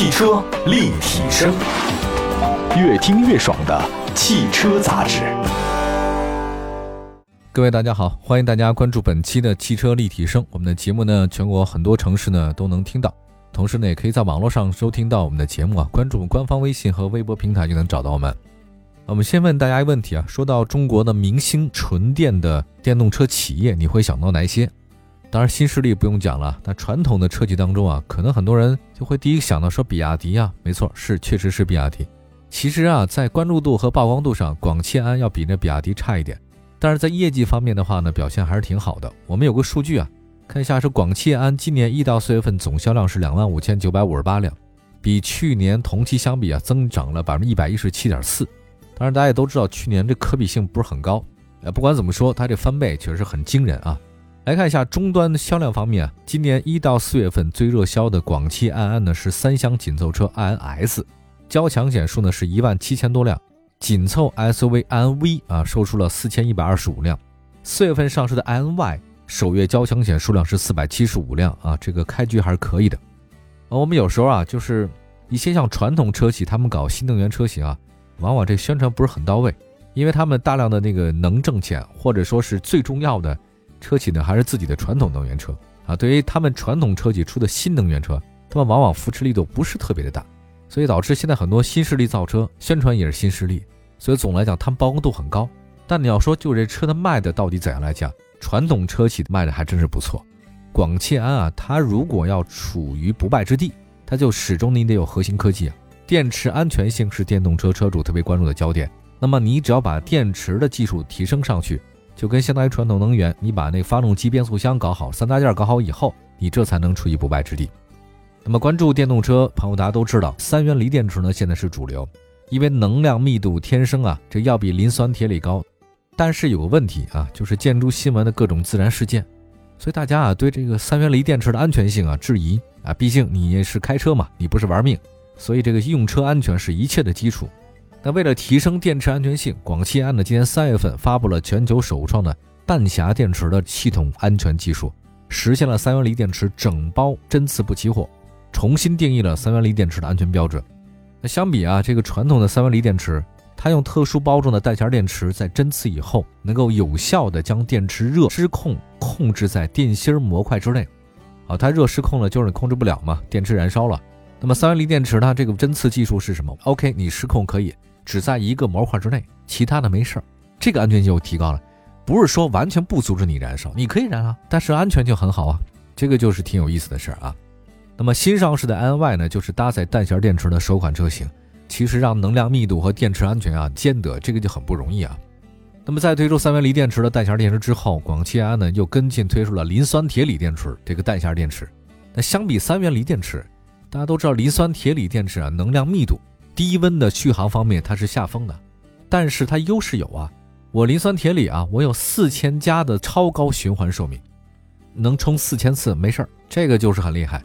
汽车立体声，越听越爽的汽车杂志。各位大家好，欢迎大家关注本期的汽车立体声。我们的节目呢，全国很多城市呢都能听到，同时呢，也可以在网络上收听到我们的节目啊。关注我们官方微信和微博平台就能找到我们。我们先问大家一个问题啊，说到中国的明星纯电的电动车企业，你会想到哪些？当然，新势力不用讲了。那传统的车企当中啊，可能很多人就会第一个想到说比亚迪啊，没错，是确实是比亚迪。其实啊，在关注度和曝光度上，广汽安要比那比亚迪差一点。但是在业绩方面的话呢，表现还是挺好的。我们有个数据啊，看一下是广汽安今年一到四月份总销量是两万五千九百五十八辆，比去年同期相比啊，增长了百分之一百一十七点四。当然，大家也都知道，去年这可比性不是很高。呃，不管怎么说，它这翻倍确实很惊人啊。来看一下终端销量方面啊，今年一到四月份最热销的广汽安安呢是三厢紧凑车安安 S，交强险数呢是一万七千多辆，紧凑 SUV 安安 V 啊售出了四千一百二十五辆。四月份上市的安安 Y 首月交强险数量是四百七十五辆啊，这个开局还是可以的。啊，我们有时候啊，就是一些像传统车企，他们搞新能源车型啊，往往这宣传不是很到位，因为他们大量的那个能挣钱，或者说是最重要的。车企呢还是自己的传统能源车啊，对于他们传统车企出的新能源车，他们往往扶持力度不是特别的大，所以导致现在很多新势力造车宣传也是新势力，所以总来讲他们曝光度很高。但你要说就这车的卖的到底怎样来讲，传统车企卖的还真是不错。广汽安啊，它如果要处于不败之地，它就始终你得有核心科技啊，电池安全性是电动车车主特别关注的焦点。那么你只要把电池的技术提升上去。就跟相当于传统能源，你把那发动机、变速箱搞好，三大件搞好以后，你这才能处于不败之地。那么关注电动车朋友，大家都知道，三元锂电池呢现在是主流，因为能量密度天生啊，这要比磷酸铁锂高。但是有个问题啊，就是建筑新闻的各种自燃事件，所以大家啊对这个三元锂电池的安全性啊质疑啊，毕竟你是开车嘛，你不是玩命，所以这个用车安全是一切的基础。那为了提升电池安全性，广汽安呢今年三月份发布了全球首创的半狭电池的系统安全技术，实现了三元锂电池整包针刺不起火，重新定义了三元锂电池的安全标准。那相比啊，这个传统的三元锂电池，它用特殊包装的带弦电池在针刺以后，能够有效的将电池热失控控制在电芯模块之内。啊，它热失控了就是你控制不了嘛，电池燃烧了。那么三元锂电池它这个针刺技术是什么？OK，你失控可以。只在一个模块之内，其他的没事儿，这个安全性就提高了。不是说完全不阻止你燃烧，你可以燃啊，但是安全就很好啊，这个就是挺有意思的事儿啊。那么新上市的 i n y 呢，就是搭载弹匣电池的首款车型，其实让能量密度和电池安全啊兼得，这个就很不容易啊。那么在推出三元锂电池的弹匣电池之后，广汽埃安呢又跟进推出了磷酸铁锂电池这个弹匣电池。那相比三元锂电池，大家都知道磷酸铁锂电池啊能量密度。低温的续航方面，它是下风的，但是它优势有啊，我磷酸铁锂啊，我有四千加的超高循环寿命，能充四千次没事儿，这个就是很厉害。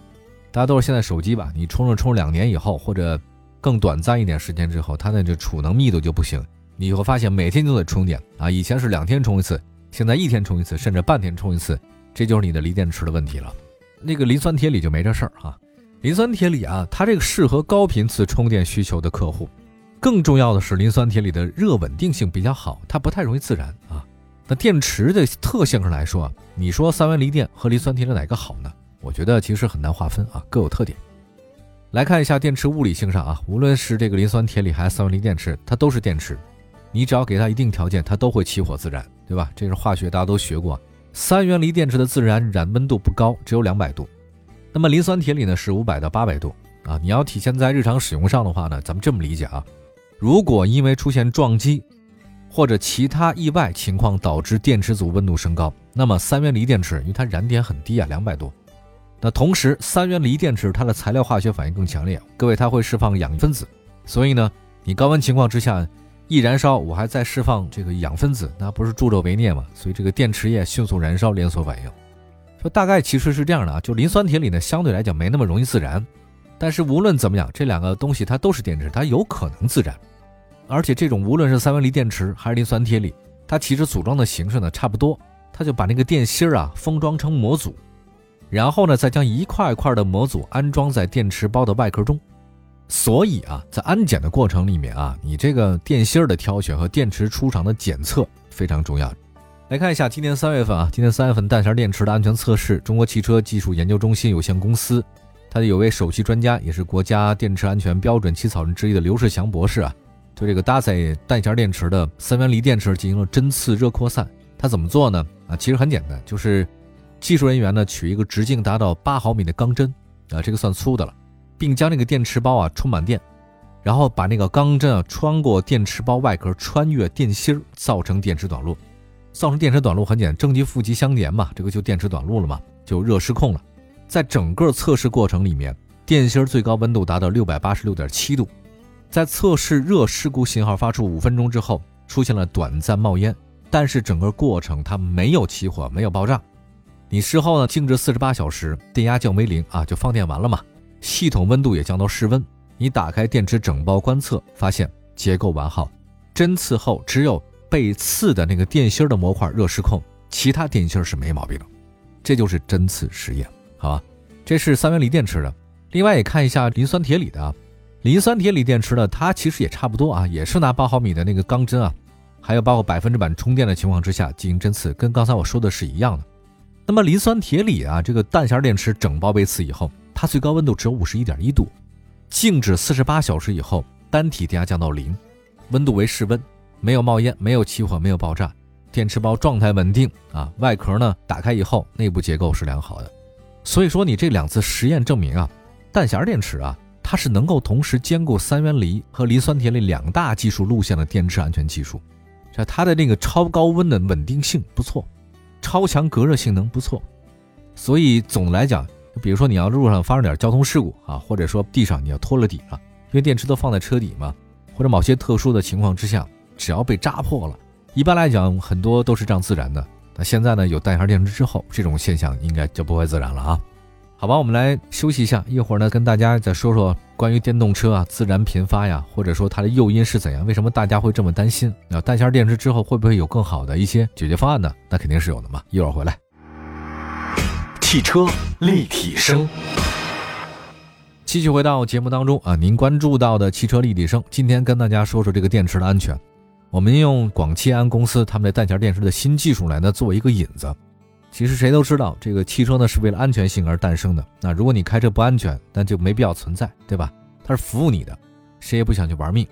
大家都是现在手机吧，你充了充两年以后，或者更短暂一点时间之后，它那就储能密度就不行，你会发现每天都得充电啊，以前是两天充一次，现在一天充一次，甚至半天充一次，这就是你的锂电池的问题了。那个磷酸铁锂就没这事儿哈。磷酸铁锂啊，它这个适合高频次充电需求的客户。更重要的是，磷酸铁锂的热稳定性比较好，它不太容易自燃啊。那电池的特性上来说，你说三元锂电和磷酸铁锂哪个好呢？我觉得其实很难划分啊，各有特点。来看一下电池物理性上啊，无论是这个磷酸铁锂还是三元锂电池，它都是电池，你只要给它一定条件，它都会起火自燃，对吧？这是化学，大家都学过。三元锂电池的自燃燃温度不高，只有两百度。那么磷酸铁锂呢是五百到八百度啊，你要体现在日常使用上的话呢，咱们这么理解啊，如果因为出现撞击或者其他意外情况导致电池组温度升高，那么三元锂电池因为它燃点很低啊，两百多，那同时三元锂电池它的材料化学反应更强烈，各位它会释放氧分子，所以呢，你高温情况之下一燃烧，我还在释放这个氧分子，那不是助纣为虐吗？所以这个电池液迅速燃烧，连锁反应。大概其实是这样的啊，就磷酸铁锂呢，相对来讲没那么容易自燃，但是无论怎么样，这两个东西它都是电池，它有可能自燃，而且这种无论是三元锂电池还是磷酸铁锂，它其实组装的形式呢差不多，它就把那个电芯儿啊封装成模组，然后呢再将一块一块的模组安装在电池包的外壳中，所以啊，在安检的过程里面啊，你这个电芯儿的挑选和电池出厂的检测非常重要。来看一下今年三月份啊，今年三月份弹匣电池的安全测试，中国汽车技术研究中心有限公司，它的有位首席专家，也是国家电池安全标准起草人之一的刘世祥博士啊，对这个搭载弹匣电池的三元锂电池进行了针刺热扩散。他怎么做呢？啊，其实很简单，就是技术人员呢取一个直径达到八毫米的钢针啊，这个算粗的了，并将这个电池包啊充满电，然后把那个钢针啊穿过电池包外壳，穿越电芯，造成电池短路。造成电池短路很简单，正极负极相连嘛，这个就电池短路了嘛，就热失控了。在整个测试过程里面，电芯最高温度达到六百八十六点七度。在测试热事故信号发出五分钟之后，出现了短暂冒烟，但是整个过程它没有起火，没有爆炸。你事后呢静置四十八小时，电压降为零啊，就放电完了嘛，系统温度也降到室温。你打开电池整包观测，发现结构完好，针刺后只有。被刺的那个电芯的模块热失控，其他电芯是没毛病的，这就是针刺实验，好吧？这是三元锂电池的。另外也看一下磷酸铁锂的啊，磷酸铁锂电池呢，它其实也差不多啊，也是拿八毫米的那个钢针啊，还有包括百分之百充电的情况之下进行针刺，跟刚才我说的是一样的。那么磷酸铁锂啊，这个弹匣电池整包被刺以后，它最高温度只有五十一点一度，静止四十八小时以后，单体电压降到零，温度为室温。没有冒烟，没有起火，没有爆炸，电池包状态稳定啊。外壳呢打开以后，内部结构是良好的。所以说，你这两次实验证明啊，弹匣电池啊，它是能够同时兼顾三元锂和磷酸铁锂两大技术路线的电池安全技术。这它的那个超高温的稳定性不错，超强隔热性能不错。所以总的来讲，比如说你要路上发生点交通事故啊，或者说地上你要脱了底了，因为电池都放在车底嘛，或者某些特殊的情况之下。只要被扎破了，一般来讲很多都是这样自燃的。那现在呢，有弹匣电池之后，这种现象应该就不会自燃了啊。好吧，我们来休息一下，一会儿呢跟大家再说说关于电动车啊自燃频发呀，或者说它的诱因是怎样，为什么大家会这么担心？那弹匣电池之后会不会有更好的一些解决方案呢？那肯定是有的嘛。一会儿回来，汽车立体声，继续回到节目当中啊，您关注到的汽车立体声，今天跟大家说说这个电池的安全。我们用广汽安公司他们的弹匣电池的新技术来呢做一个引子。其实谁都知道，这个汽车呢是为了安全性而诞生的。那如果你开车不安全，那就没必要存在，对吧？它是服务你的，谁也不想去玩命。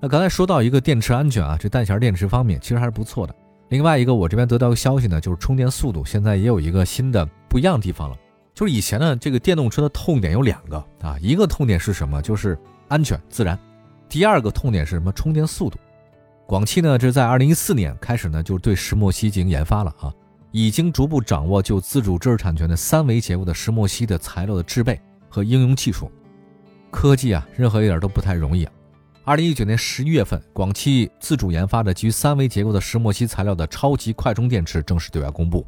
那刚才说到一个电池安全啊，这弹匣电池方面其实还是不错的。另外一个，我这边得到个消息呢，就是充电速度现在也有一个新的不一样的地方了。就是以前呢，这个电动车的痛点有两个啊，一个痛点是什么？就是安全自燃。第二个痛点是什么？充电速度。广汽呢，这是在二零一四年开始呢，就对石墨烯进行研发了啊，已经逐步掌握就自主知识产权的三维结构的石墨烯的材料的制备和应用技术。科技啊，任何一点都不太容易啊。二零一九年十一月份，广汽自主研发的基于三维结构的石墨烯材料的超级快充电池正式对外公布。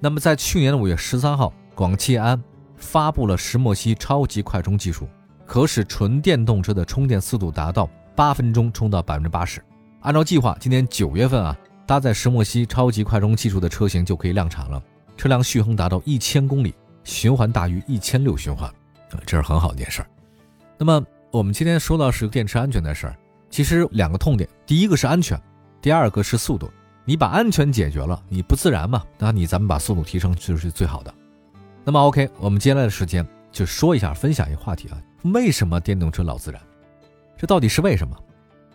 那么在去年的五月十三号，广汽安发布了石墨烯超级快充技术，可使纯电动车的充电速度达到八分钟充到百分之八十。按照计划，今年九月份啊，搭载石墨烯超级快充技术的车型就可以量产了。车辆续航达到一千公里，循环大于一千六循环，啊，这是很好的一件事儿。那么我们今天说到是电池安全的事儿，其实两个痛点，第一个是安全，第二个是速度。你把安全解决了，你不自燃嘛？那你咱们把速度提升就是最好的。那么 OK，我们接下来的时间就说一下，分享一个话题啊，为什么电动车老自燃？这到底是为什么？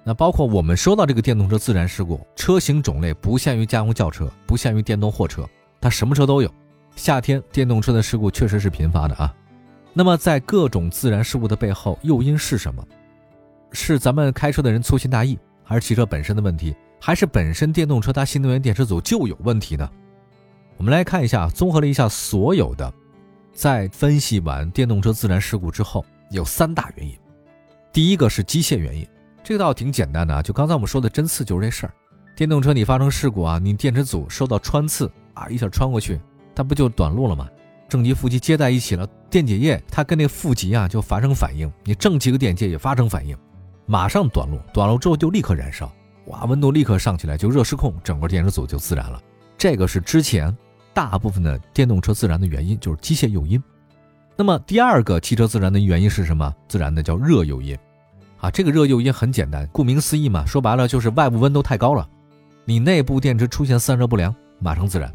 那包括我们说到这个电动车自燃事故，车型种类不限于家用轿车，不限于电动货车，它什么车都有。夏天电动车的事故确实是频发的啊。那么在各种自燃事故的背后，诱因是什么？是咱们开车的人粗心大意，还是汽车本身的问题，还是本身电动车它新能源电池组就有问题呢？我们来看一下，综合了一下所有的，在分析完电动车自燃事故之后，有三大原因。第一个是机械原因。这个倒挺简单的啊，就刚才我们说的针刺就是这事儿。电动车你发生事故啊，你电池组受到穿刺啊，一下穿过去，它不就短路了吗？正极负极接在一起了，电解液它跟那负极啊就发生反应，你正极和电解也发生反应，马上短路，短路之后就立刻燃烧，哇，温度立刻上起来，就热失控，整个电池组就自燃了。这个是之前大部分的电动车自燃的原因，就是机械诱因。那么第二个汽车自燃的原因是什么？自燃的叫热诱因。啊，这个热诱因很简单，顾名思义嘛，说白了就是外部温度太高了，你内部电池出现散热不良，马上自燃。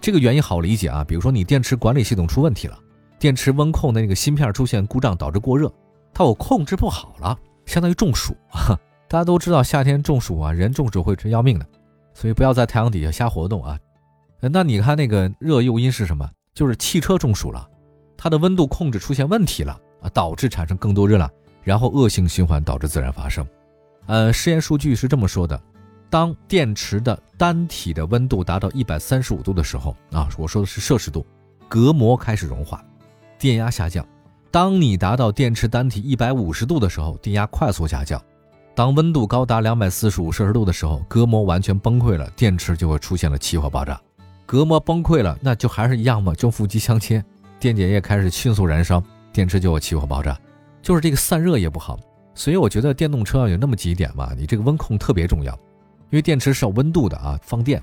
这个原因好理解啊，比如说你电池管理系统出问题了，电池温控的那个芯片出现故障，导致过热，它我控制不好了，相当于中暑啊。大家都知道夏天中暑啊，人中暑会真要命的，所以不要在太阳底下瞎活动啊。那你看那个热诱因是什么？就是汽车中暑了，它的温度控制出现问题了啊，导致产生更多热量。然后恶性循环导致自燃发生，呃，实验数据是这么说的：当电池的单体的温度达到一百三十五度的时候啊，我说的是摄氏度，隔膜开始融化，电压下降；当你达到电池单体一百五十度的时候，电压快速下降；当温度高达两百四十五摄氏度的时候，隔膜完全崩溃了，电池就会出现了起火爆炸。隔膜崩溃了，那就还是一样嘛，就负极相切，电解液开始迅速燃烧，电池就会起火爆炸。就是这个散热也不好，所以我觉得电动车有那么几点嘛，你这个温控特别重要，因为电池是有温度的啊，放电，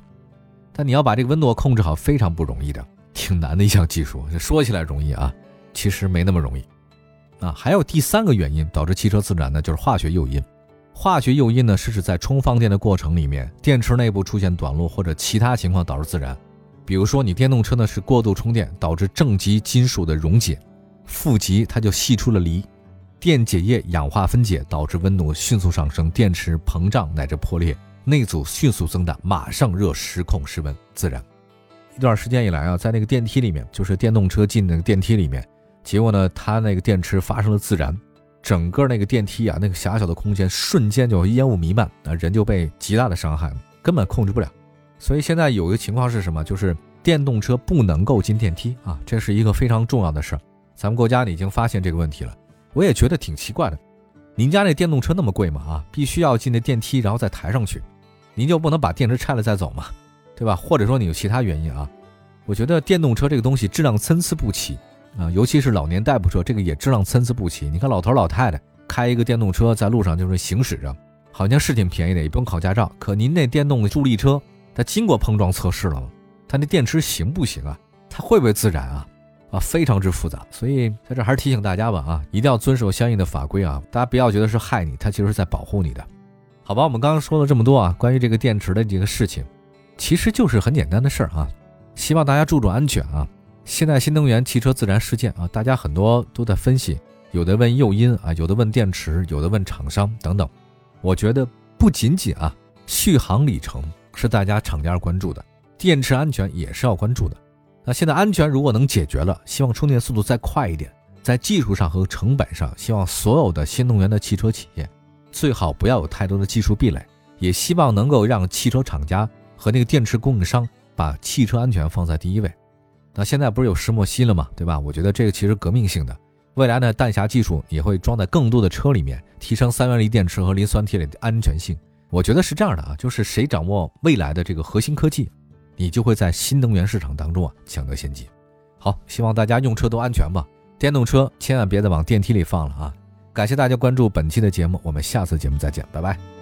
但你要把这个温度控制好非常不容易的，挺难的一项技术。说起来容易啊，其实没那么容易啊。还有第三个原因导致汽车自燃呢，就是化学诱因。化学诱因呢是指在充放电的过程里面，电池内部出现短路或者其他情况导致自燃。比如说你电动车呢是过度充电，导致正极金属的溶解，负极它就析出了锂。电解液氧化分解导致温度迅速上升，电池膨胀乃至破裂，内阻迅速增大，马上热失控失温自燃。一段时间以来啊，在那个电梯里面，就是电动车进那个电梯里面，结果呢，它那个电池发生了自燃，整个那个电梯啊，那个狭小的空间瞬间就烟雾弥漫啊，人就被极大的伤害，根本控制不了。所以现在有一个情况是什么？就是电动车不能够进电梯啊，这是一个非常重要的事儿。咱们国家呢已经发现这个问题了。我也觉得挺奇怪的，您家那电动车那么贵吗？啊，必须要进那电梯，然后再抬上去，您就不能把电池拆了再走吗？对吧？或者说你有其他原因啊？我觉得电动车这个东西质量参差不齐啊，尤其是老年代步车，这个也质量参差不齐。你看老头老太太开一个电动车在路上就是行驶着，好像是挺便宜的，也不用考驾照。可您那电动助力车，它经过碰撞测试了吗？它那电池行不行啊？它会不会自燃啊？啊，非常之复杂，所以在这还是提醒大家吧，啊，一定要遵守相应的法规啊，大家不要觉得是害你，它其实是在保护你的，好吧？我们刚刚说了这么多啊，关于这个电池的这个事情，其实就是很简单的事儿啊，希望大家注重安全啊。现在新能源汽车自燃事件啊，大家很多都在分析，有的问诱因啊，有的问电池，有的问厂商等等。我觉得不仅仅啊，续航里程是大家厂家关注的，电池安全也是要关注的。那现在安全如果能解决了，希望充电速度再快一点，在技术上和成本上，希望所有的新能源的汽车企业最好不要有太多的技术壁垒，也希望能够让汽车厂家和那个电池供应商把汽车安全放在第一位。那现在不是有石墨烯了吗？对吧？我觉得这个其实革命性的，未来呢，弹匣技术也会装在更多的车里面，提升三元锂电池和磷酸铁锂的安全性。我觉得是这样的啊，就是谁掌握未来的这个核心科技。你就会在新能源市场当中啊抢得先机。好，希望大家用车都安全吧。电动车千万别再往电梯里放了啊！感谢大家关注本期的节目，我们下次节目再见，拜拜。